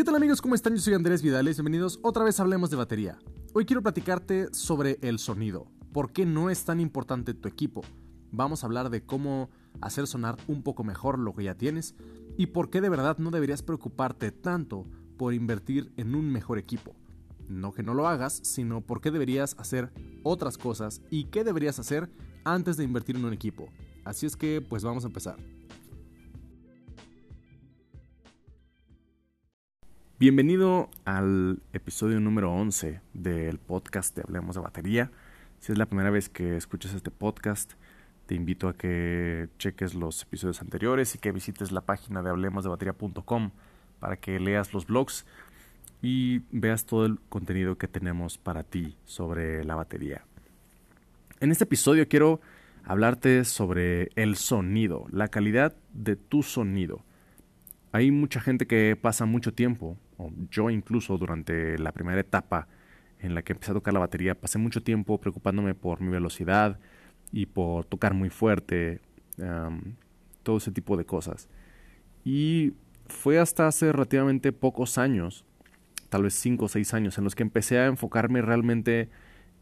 ¿Qué tal amigos? ¿Cómo están? Yo soy Andrés Vidales. Bienvenidos otra vez a Hablemos de Batería. Hoy quiero platicarte sobre el sonido. ¿Por qué no es tan importante tu equipo? Vamos a hablar de cómo hacer sonar un poco mejor lo que ya tienes y por qué de verdad no deberías preocuparte tanto por invertir en un mejor equipo. No que no lo hagas, sino por qué deberías hacer otras cosas y qué deberías hacer antes de invertir en un equipo. Así es que pues vamos a empezar. Bienvenido al episodio número 11 del podcast de Hablemos de Batería. Si es la primera vez que escuchas este podcast, te invito a que cheques los episodios anteriores y que visites la página de hablemosdebatería.com para que leas los blogs y veas todo el contenido que tenemos para ti sobre la batería. En este episodio quiero hablarte sobre el sonido, la calidad de tu sonido. Hay mucha gente que pasa mucho tiempo yo incluso durante la primera etapa en la que empecé a tocar la batería, pasé mucho tiempo preocupándome por mi velocidad y por tocar muy fuerte, todo ese tipo de cosas. Y fue hasta hace relativamente pocos años, tal vez 5 o 6 años, en los que empecé a enfocarme realmente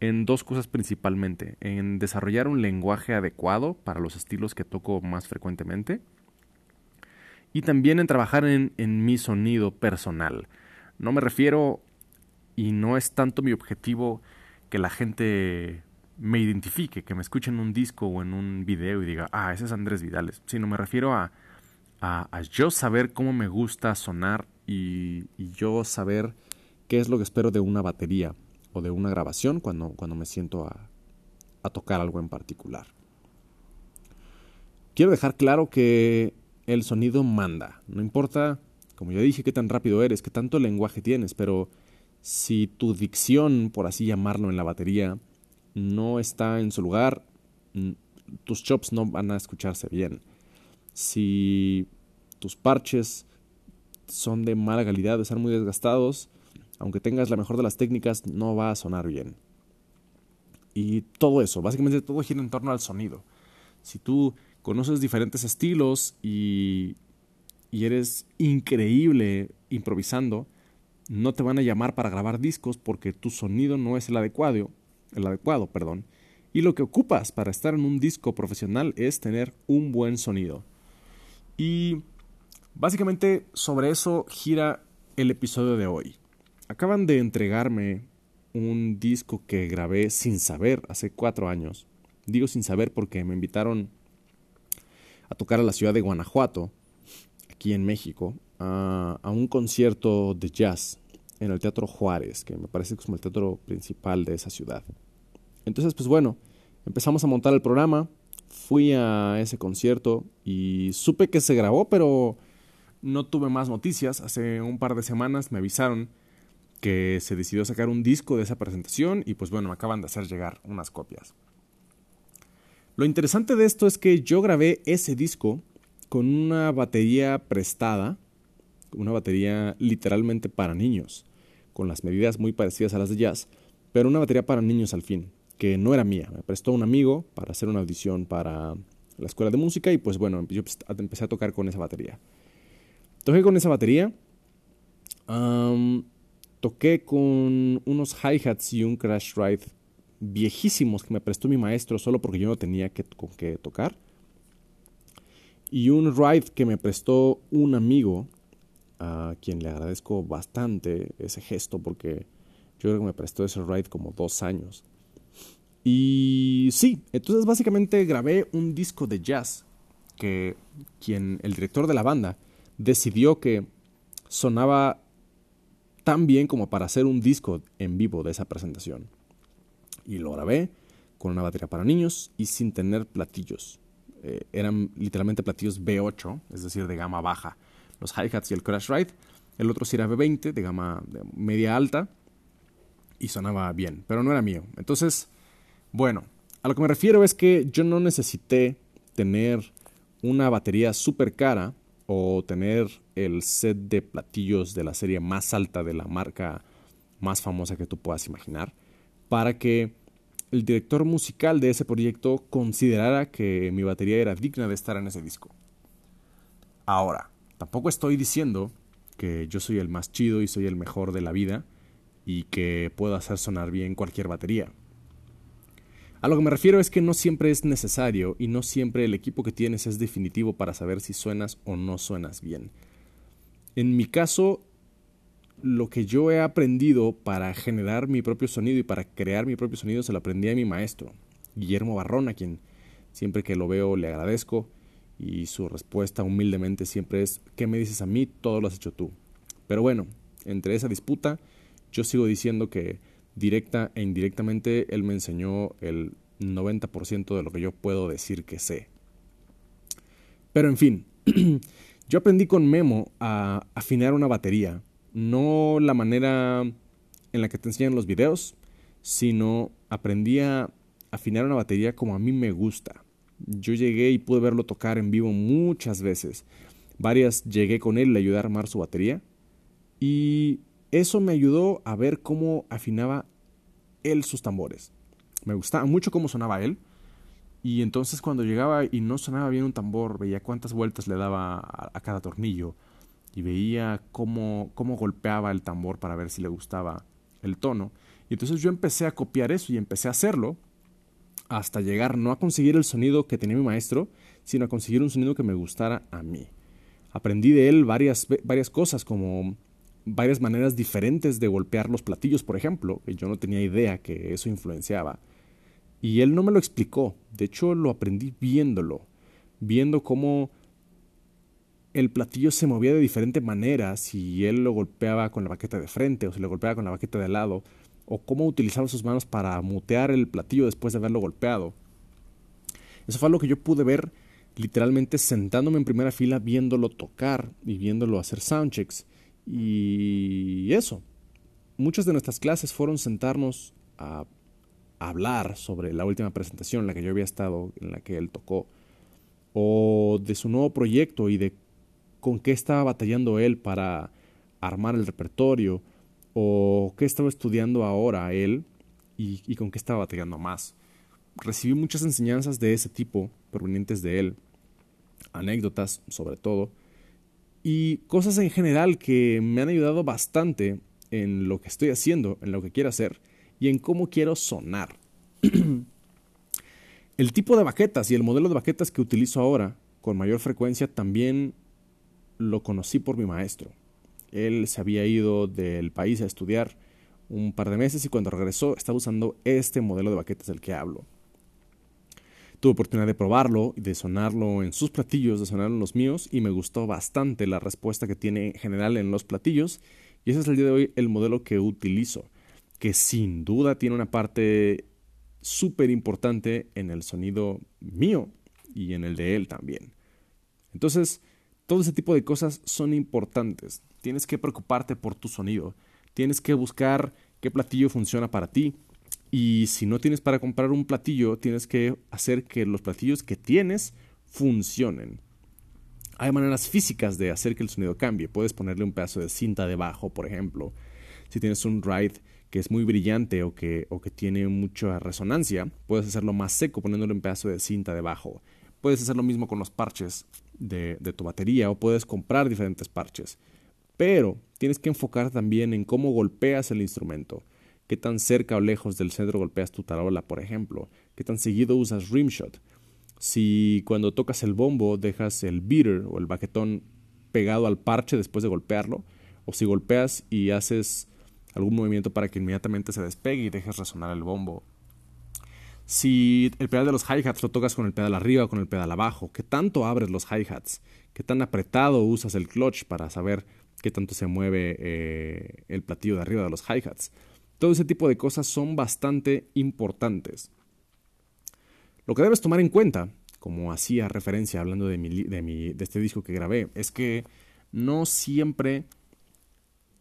en dos cosas principalmente, en desarrollar un lenguaje adecuado para los estilos que toco más frecuentemente, y también en trabajar en, mi sonido personal. No me refiero y no es tanto mi objetivo que la gente me identifique, que me escuche en un disco o en un video y diga, ah, ese es Andrés Vidales, sino me refiero a, a, yo saber cómo me gusta sonar y, yo saber qué es lo que espero de una batería o de una grabación cuando, cuando me siento a, a tocar algo en particular. Quiero dejar claro que el sonido manda. No importa, como ya dije, qué tan rápido eres, qué tanto lenguaje tienes, pero si tu dicción, por así llamarlo en la batería, no está en su lugar, tus chops no van a escucharse bien. Si tus parches son de mala calidad, están muy desgastados, aunque tengas la mejor de las técnicas, no va a sonar bien. Y todo eso, básicamente todo gira en torno al sonido. Si tú conoces diferentes estilos y, eres increíble improvisando, no te van a llamar para grabar discos porque tu sonido no es el adecuado, el adecuado, perdón. Y lo que ocupas para estar en un disco profesional es tener un buen sonido. Y básicamente sobre eso gira el episodio de hoy. Acaban de entregarme un disco que grabé sin saber hace cuatro años. Digo sin saber porque me invitaron a tocar a la ciudad de Guanajuato, aquí en México, a, un concierto de jazz en el Teatro Juárez, que me parece que es como el teatro principal de esa ciudad. Entonces, pues bueno, empezamos a montar el programa, fui a ese concierto y supe que se grabó, pero no tuve más noticias. Hace un par de semanas me avisaron que se decidió sacar un disco de esa presentación y pues bueno, me acaban de hacer llegar unas copias. Lo interesante de esto es que yo grabé ese disco con una batería prestada, una batería literalmente para niños, con las medidas muy parecidas a las de jazz, pero una batería para niños al fin, que no era mía. Me prestó un amigo para hacer una audición para la escuela de música y pues bueno, yo empecé a tocar con esa batería. Toqué con esa batería, toqué con unos hi-hats y un crash ride viejísimos que me prestó mi maestro solo porque yo no tenía que, con qué tocar. Y un ride que me prestó un amigo, a quien le agradezco bastante ese gesto porque yo creo que me prestó ese ride como dos años. Y sí, entonces básicamente grabé un disco de jazz que quien, el director de la banda, decidió que sonaba tan bien como para hacer un disco en vivo de esa presentación y lo grabé con una batería para niños y sin tener platillos. Eh, eran literalmente platillos B8, es decir, de gama baja. Los hi-hats y el crash ride. El otro sí era B20, de gama media alta. Y sonaba bien, pero no era mío. Entonces, bueno, a lo que me refiero es que yo no necesité tener una batería súper cara o tener el set de platillos de la serie más alta de la marca más famosa que tú puedas imaginar para que el director musical de ese proyecto considerara que mi batería era digna de estar en ese disco. Ahora, tampoco estoy diciendo que yo soy el más chido y soy el mejor de la vida y que puedo hacer sonar bien cualquier batería. A lo que me refiero es que no siempre es necesario y no siempre el equipo que tienes es definitivo para saber si suenas o no suenas bien. En mi caso, lo que yo he aprendido para generar mi propio sonido y para crear mi propio sonido se lo aprendí a mi maestro, Guillermo Barrón, a quien siempre que lo veo le agradezco y su respuesta humildemente siempre es, ¿qué me dices a mí? Todo lo has hecho tú. Pero bueno, entre esa disputa, yo sigo diciendo que directa e indirectamente él me enseñó el 90% de lo que yo puedo decir que sé. Pero en fin, yo aprendí con Memo a afinar una batería no la manera en la que te enseñan los videos, sino aprendí a afinar una batería como a mí me gusta. Yo llegué y pude verlo tocar en vivo muchas veces. Varias llegué con él, le ayudé a armar su batería. Y eso me ayudó a ver cómo afinaba él sus tambores. Me gustaba mucho cómo sonaba él. Y entonces cuando llegaba y no sonaba bien un tambor, veía cuántas vueltas le daba a, cada tornillo y veía cómo, cómo golpeaba el tambor para ver si le gustaba el tono. Y entonces yo empecé a copiar eso y empecé a hacerlo hasta llegar no a conseguir el sonido que tenía mi maestro, sino a conseguir un sonido que me gustara a mí. Aprendí de él varias, varias cosas, como varias maneras diferentes de golpear los platillos, por ejemplo, que yo no tenía idea que eso influenciaba. Y él no me lo explicó, de hecho lo aprendí viéndolo, viendo cómo el platillo se movía de diferente manera si él lo golpeaba con la baqueta de frente o si lo golpeaba con la baqueta de lado, o cómo utilizaba sus manos para mutear el platillo después de haberlo golpeado. Eso fue lo que yo pude ver literalmente sentándome en primera fila viéndolo tocar y viéndolo hacer soundchecks. Y eso. Muchas de nuestras clases fueron sentarnos a hablar sobre la última presentación en la que yo había estado, en la que él tocó, o de su nuevo proyecto y de con qué estaba batallando él para armar el repertorio o qué estaba estudiando ahora él y, con qué estaba batallando más. Recibí muchas enseñanzas de ese tipo provenientes de él, anécdotas sobre todo, y cosas en general que me han ayudado bastante en lo que estoy haciendo, en lo que quiero hacer y en cómo quiero sonar. el tipo de baquetas y el modelo de baquetas que utilizo ahora con mayor frecuencia también lo conocí por mi maestro. Él se había ido del país a estudiar un par de meses y cuando regresó estaba usando este modelo de baquetas del que hablo. Tuve oportunidad de probarlo y de sonarlo en sus platillos, de sonarlo en los míos y me gustó bastante la respuesta que tiene en general en los platillos y ese es el día de hoy el modelo que utilizo, que sin duda tiene una parte súper importante en el sonido mío y en el de él también. Entonces, todo ese tipo de cosas son importantes. Tienes que preocuparte por tu sonido. Tienes que buscar qué platillo funciona para ti. Y si no tienes para comprar un platillo, tienes que hacer que los platillos que tienes funcionen. Hay maneras físicas de hacer que el sonido cambie. Puedes ponerle un pedazo de cinta debajo, por ejemplo. Si tienes un ride que es muy brillante o que, o que tiene mucha resonancia, puedes hacerlo más seco poniéndole un pedazo de cinta debajo. Puedes hacer lo mismo con los parches de, tu batería o puedes comprar diferentes parches. Pero tienes que enfocar también en cómo golpeas el instrumento. Qué tan cerca o lejos del centro golpeas tu tarola, por ejemplo. Qué tan seguido usas rimshot. Si cuando tocas el bombo dejas el beater o el baquetón pegado al parche después de golpearlo. O si golpeas y haces algún movimiento para que inmediatamente se despegue y dejes resonar el bombo si el pedal de los hi-hats lo tocas con el pedal arriba o con el pedal abajo, qué tanto abres los hi-hats, qué tan apretado usas el clutch para saber qué tanto se mueve eh, el platillo de arriba de los hi-hats. Todo ese tipo de cosas son bastante importantes. Lo que debes tomar en cuenta, como hacía referencia hablando de, de, de este disco que grabé, es que no siempre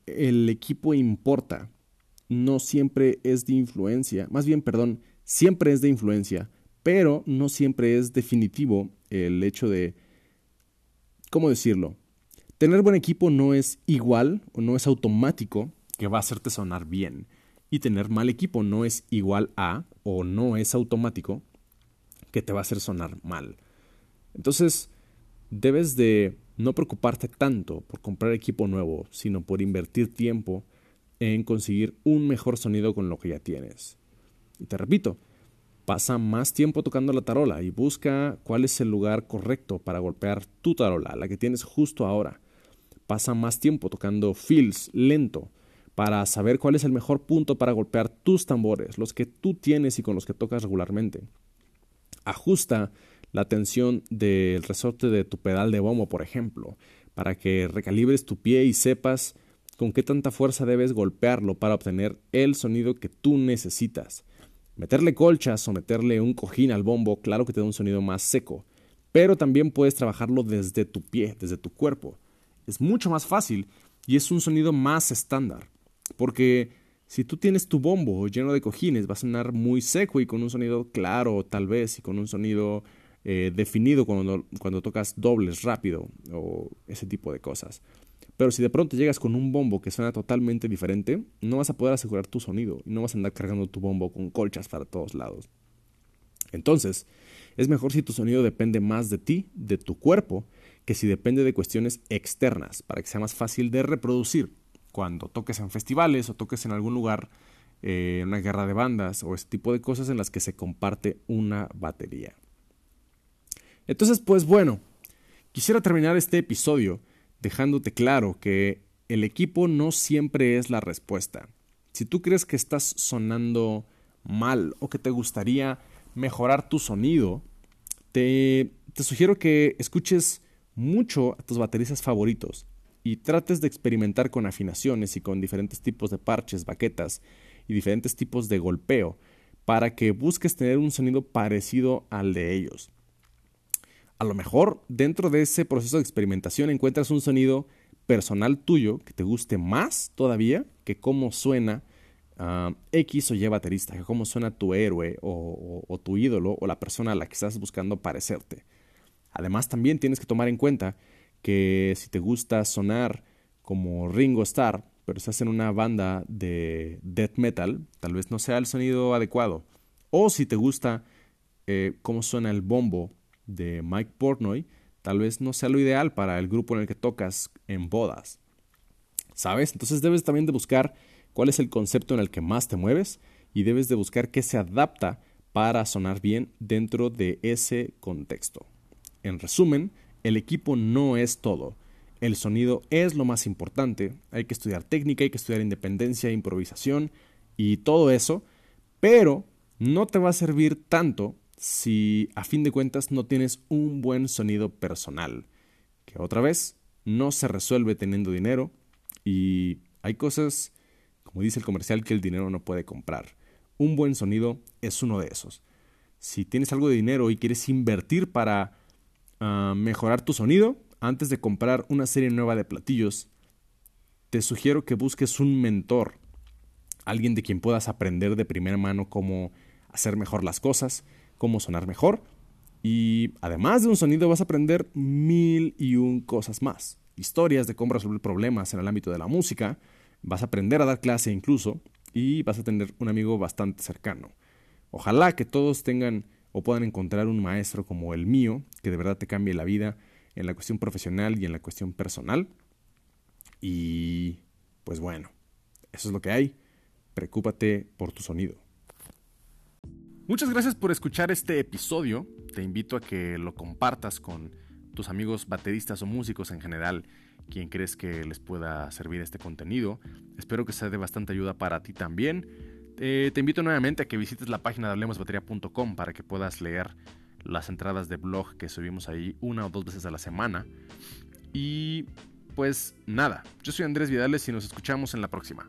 el equipo importa, no siempre es de influencia, más bien, perdón, siempre es de influencia, pero no siempre es definitivo el hecho de, ¿cómo decirlo? Tener buen equipo no es igual o no es automático que va a hacerte sonar bien. Y tener mal equipo no es igual a o no es automático que te va a hacer sonar mal. Entonces, debes de no preocuparte tanto por comprar equipo nuevo, sino por invertir tiempo en conseguir un mejor sonido con lo que ya tienes. Y te repito, pasa más tiempo tocando la tarola y busca cuál es el lugar correcto para golpear tu tarola, la que tienes justo ahora. Pasa más tiempo tocando fills lento para saber cuál es el mejor punto para golpear tus tambores, los que tú tienes y con los que tocas regularmente. Ajusta la tensión del resorte de tu pedal de bombo, por ejemplo, para que recalibres tu pie y sepas con qué tanta fuerza debes golpearlo para obtener el sonido que tú necesitas. Meterle colchas o meterle un cojín al bombo, claro que te da un sonido más seco, pero también puedes trabajarlo desde tu pie, desde tu cuerpo. Es mucho más fácil y es un sonido más estándar, porque si tú tienes tu bombo lleno de cojines, va a sonar muy seco y con un sonido claro, tal vez, y con un sonido eh, definido cuando, cuando tocas dobles rápido o ese tipo de cosas. Pero si de pronto llegas con un bombo que suena totalmente diferente, no vas a poder asegurar tu sonido y no vas a andar cargando tu bombo con colchas para todos lados. Entonces, es mejor si tu sonido depende más de ti, de tu cuerpo, que si depende de cuestiones externas, para que sea más fácil de reproducir cuando toques en festivales o toques en algún lugar, eh, una guerra de bandas o ese tipo de cosas en las que se comparte una batería. Entonces, pues bueno, quisiera terminar este episodio dejándote claro que el equipo no siempre es la respuesta. Si tú crees que estás sonando mal o que te gustaría mejorar tu sonido, te, te sugiero que escuches mucho a tus bateristas favoritos y trates de experimentar con afinaciones y con diferentes tipos de parches, baquetas y diferentes tipos de golpeo para que busques tener un sonido parecido al de ellos. A lo mejor dentro de ese proceso de experimentación encuentras un sonido personal tuyo que te guste más todavía que cómo suena ah, X o Y baterista, que cómo suena tu héroe o, tu ídolo o la persona a la que estás buscando parecerte. Además también tienes que tomar en cuenta que si te gusta sonar como Ringo Starr, pero estás en una banda de death metal, tal vez no sea el sonido adecuado. O si te gusta eh, cómo suena el bombo de Mike Portnoy tal vez no sea lo ideal para el grupo en el que tocas en bodas. ¿Sabes? Entonces debes también de buscar cuál es el concepto en el que más te mueves y debes de buscar qué se adapta para sonar bien dentro de ese contexto. En resumen, el equipo no es todo. El sonido es lo más importante. Hay que estudiar técnica, hay que estudiar independencia, improvisación y todo eso, pero no te va a servir tanto si a fin de cuentas no tienes un buen sonido personal, que otra vez no se resuelve teniendo dinero y hay cosas, como dice el comercial, que el dinero no puede comprar. Un buen sonido es uno de esos. Si tienes algo de dinero y quieres invertir para ah, mejorar tu sonido, antes de comprar una serie nueva de platillos, te sugiero que busques un mentor, alguien de quien puedas aprender de primera mano cómo hacer mejor las cosas, cómo sonar mejor. Y además de un sonido vas a aprender mil y un cosas más. Historias de cómo resolver problemas en el ámbito de la música, vas a aprender a dar clase incluso y vas a tener un amigo bastante cercano. Ojalá que todos tengan o puedan encontrar un maestro como el mío, que de verdad te cambie la vida en la cuestión profesional y en la cuestión personal. Y pues bueno, eso es lo que hay. Preocúpate por tu sonido. Muchas gracias por escuchar este episodio. Te invito a que lo compartas con tus amigos bateristas o músicos en general, quien crees que les pueda servir este contenido. Espero que sea de bastante ayuda para ti también. te invito nuevamente a que visites la página de hablemosbatería.com para que puedas leer las entradas de blog que subimos ahí una o dos veces a la semana. Y pues nada, yo soy Andrés Vidales y nos escuchamos en la próxima.